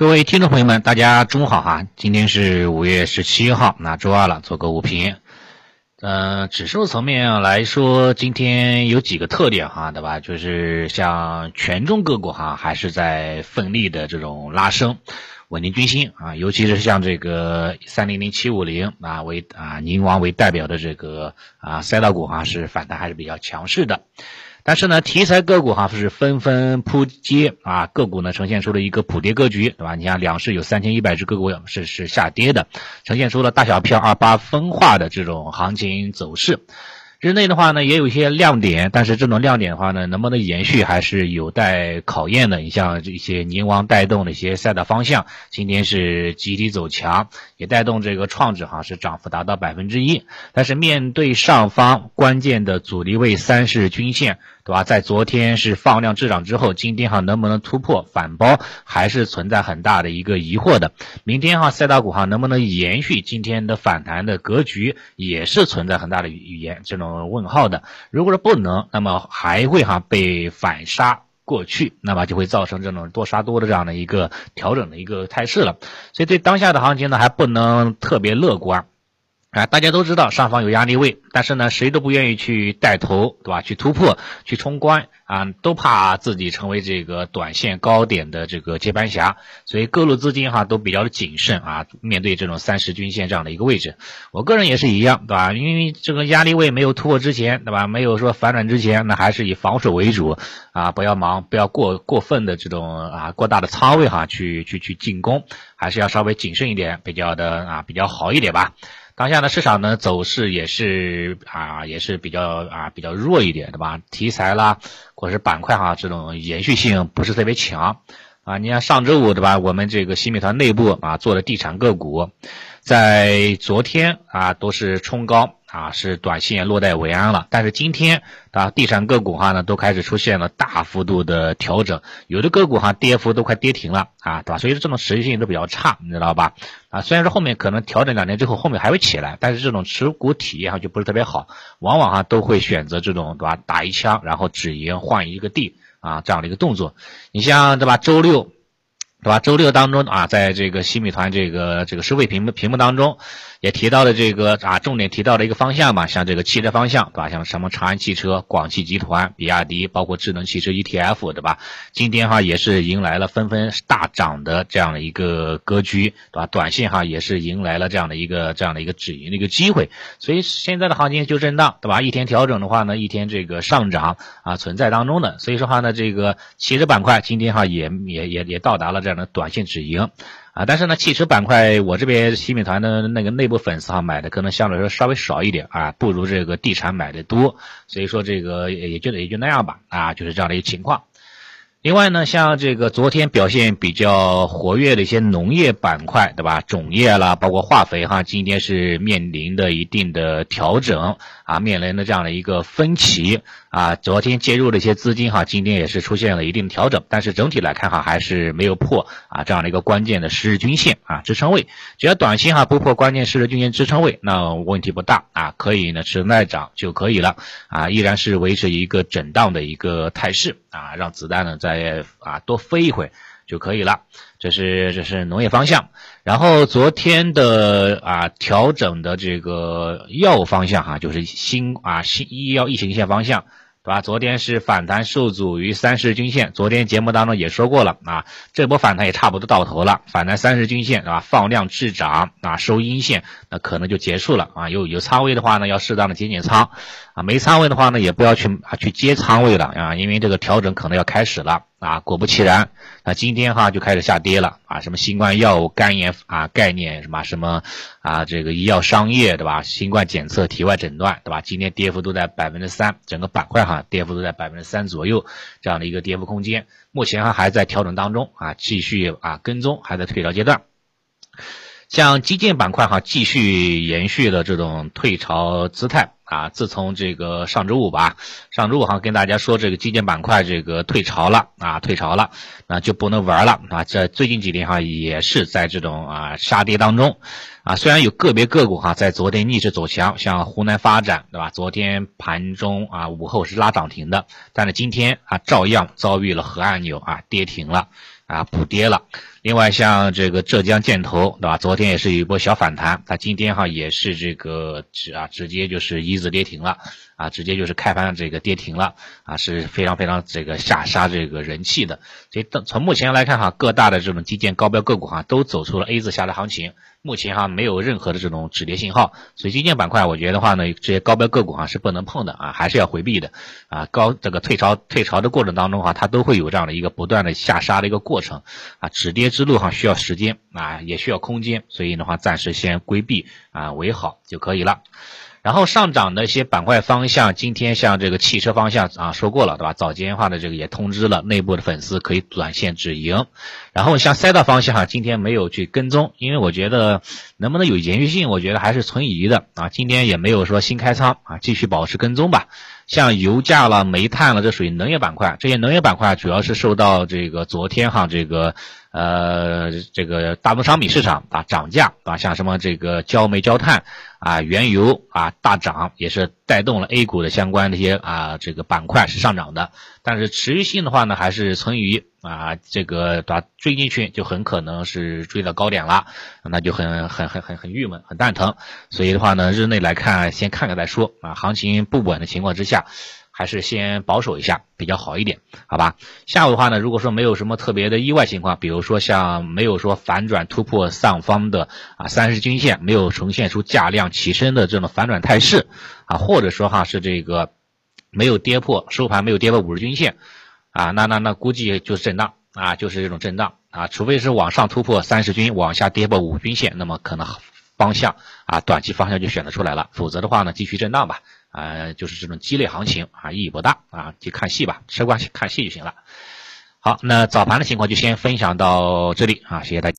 各位听众朋友们，大家中午好哈！今天是五月十七号，那周二了，做个午评。嗯，指数层面来说，今天有几个特点哈，对吧？就是像权重个股哈，还是在奋力的这种拉升，稳定军心啊。尤其是像这个三零零七五零啊为啊宁王为代表的这个啊赛道股哈，是反弹还是比较强势的。但是呢，题材个股哈是纷纷扑街啊，个股呢呈现出了一个普跌格局，对吧？你像两市有三千一百只个股是是下跌的，呈现出了大小票二八分化的这种行情走势。日内的话呢，也有一些亮点，但是这种亮点的话呢，能不能延续还是有待考验的。你像这些宁王带动的一些赛道方向，今天是集体走强，也带动这个创指哈是涨幅达到百分之一。但是面对上方关键的阻力位三十均线，对吧？在昨天是放量滞涨之后，今天哈能不能突破反包，还是存在很大的一个疑惑的。明天哈赛道股哈能不能延续今天的反弹的格局，也是存在很大的语言这种。问号的，如果说不能，那么还会哈被反杀过去，那么就会造成这种多杀多的这样的一个调整的一个态势了。所以对当下的行情呢，还不能特别乐观。啊，大家都知道上方有压力位，但是呢，谁都不愿意去带头，对吧？去突破，去冲关啊，都怕自己成为这个短线高点的这个接盘侠，所以各路资金哈都比较的谨慎啊，面对这种三十均线这样的一个位置，我个人也是一样，对吧？因为这个压力位没有突破之前，对吧？没有说反转之前，那还是以防守为主啊，不要忙，不要过过分的这种啊过大的仓位哈，去去去进攻，还是要稍微谨慎一点，比较的啊比较好一点吧。当下的，市场呢走势也是啊，也是比较啊比较弱一点，对吧？题材啦，或者是板块哈，这种延续性不是特别强啊。你像上周五对吧？我们这个新美团内部啊做的地产个股，在昨天啊都是冲高。啊，是短线落袋为安了，但是今天啊，地产个股哈呢都开始出现了大幅度的调整，有的个股哈跌幅都快跌停了啊，对吧？所以说这种持续性都比较差，你知道吧？啊，虽然说后面可能调整两年之后后面还会起来，但是这种持股体验哈就不是特别好，往往哈都会选择这种对吧？打一枪然后止盈换一个地啊这样的一个动作，你像对吧？周六。对吧？周六当中啊，在这个新美团这个这个收费屏幕屏幕当中，也提到了这个啊，重点提到了一个方向嘛，像这个汽车方向，对吧？像什么长安汽车、广汽集团、比亚迪，包括智能汽车 ETF，对吧？今天哈也是迎来了纷纷大涨的这样的一个格局，对吧？短线哈也是迎来了这样的一个这样的一个止盈的一个机会，所以现在的行情就震荡，对吧？一天调整的话呢，一天这个上涨啊存在当中的，所以说话呢，这个汽车板块今天哈也也也也到达了这。这样的短线止盈啊，但是呢，汽车板块我这边新美团的那个内部粉丝哈买的可能相对来说稍微少一点啊，不如这个地产买的多，所以说这个也就也就那样吧啊，就是这样的一个情况。另外呢，像这个昨天表现比较活跃的一些农业板块，对吧？种业啦，包括化肥哈，今天是面临的一定的调整啊，面临的这样的一个分歧啊。昨天介入的一些资金哈，今天也是出现了一定调整，但是整体来看哈，还是没有破啊这样的一个关键的十日均线啊支撑位。只要短期哈不破关键十日均线支撑位，那问题不大啊，可以呢持耐涨就可以了啊，依然是维持一个震荡的一个态势啊，让子弹呢。再啊多飞一会就可以了，这是这是农业方向。然后昨天的啊调整的这个药物方向哈，就是新啊新医药疫情线方向。对吧？昨天是反弹受阻于三十均线，昨天节目当中也说过了啊，这波反弹也差不多到头了，反弹三十均线啊，放量滞涨啊，收阴线，那可能就结束了啊。有有仓位的话呢，要适当的减减仓啊，没仓位的话呢，也不要去啊去接仓位了啊，因为这个调整可能要开始了。啊，果不其然，那今天哈就开始下跌了啊！什么新冠药物、肝炎啊概念，什么什么啊，这个医药商业对吧？新冠检测、体外诊断对吧？今天跌幅都在百分之三，整个板块哈跌幅都在百分之三左右这样的一个跌幅空间，目前哈还在调整当中啊，继续啊跟踪，还在退潮阶段。像基建板块哈，继续延续了这种退潮姿态啊。自从这个上周五吧，上周五哈跟大家说这个基建板块这个退潮了啊，退潮了，那就不能玩了啊。这最近几天哈也是在这种啊杀跌当中啊。虽然有个别个股哈在昨天逆势走强，像湖南发展对吧？昨天盘中啊午后是拉涨停的，但是今天啊照样遭遇了核按钮啊跌停了。啊补跌了。另外像这个浙江建投，对吧？昨天也是有一波小反弹，它今天哈也是这个直啊直接就是一字跌停了。啊，直接就是开盘这个跌停了啊，是非常非常这个下杀这个人气的。所以从目前来看哈，各大的这种基建高标个股哈，都走出了 A 字下的行情。目前哈没有任何的这种止跌信号，所以基建板块我觉得的话呢，这些高标个股哈是不能碰的啊，还是要回避的啊。高这个退潮退潮的过程当中哈，它都会有这样的一个不断的下杀的一个过程啊。止跌之路哈需要时间啊，也需要空间，所以的话暂时先规避啊为好就可以了。然后上涨的一些板块方向，今天像这个汽车方向啊，说过了对吧？早间话的这个也通知了内部的粉丝可以短线止盈。然后像赛道方向哈，今天没有去跟踪，因为我觉得能不能有延续性，我觉得还是存疑的啊。今天也没有说新开仓啊，继续保持跟踪吧。像油价了、煤炭了，这属于能源板块，这些能源板块主要是受到这个昨天哈这个。呃，这个大宗商品市场啊涨价啊，像什么这个焦煤、焦炭啊、原油啊大涨，也是带动了 A 股的相关的一些啊这个板块是上涨的。但是持续性的话呢，还是存疑啊这个把追进去就很可能是追到高点了，那就很很很很很郁闷，很蛋疼。所以的话呢，日内来看，先看看再说啊。行情不稳的情况之下。还是先保守一下比较好一点，好吧？下午的话呢，如果说没有什么特别的意外情况，比如说像没有说反转突破上方的啊三十均线，没有呈现出价量起身的这种反转态势啊，或者说哈是这个没有跌破收盘没有跌破五十均线啊，那那那估计就是震荡啊，就是这种震荡啊，除非是往上突破三十均，往下跌破五均线，那么可能方向啊短期方向就选择出来了，否则的话呢，继续震荡吧。啊，就是这种激烈行情啊，意义不大啊，就看戏吧，吃瓜看戏就行了。好，那早盘的情况就先分享到这里啊，谢谢大家。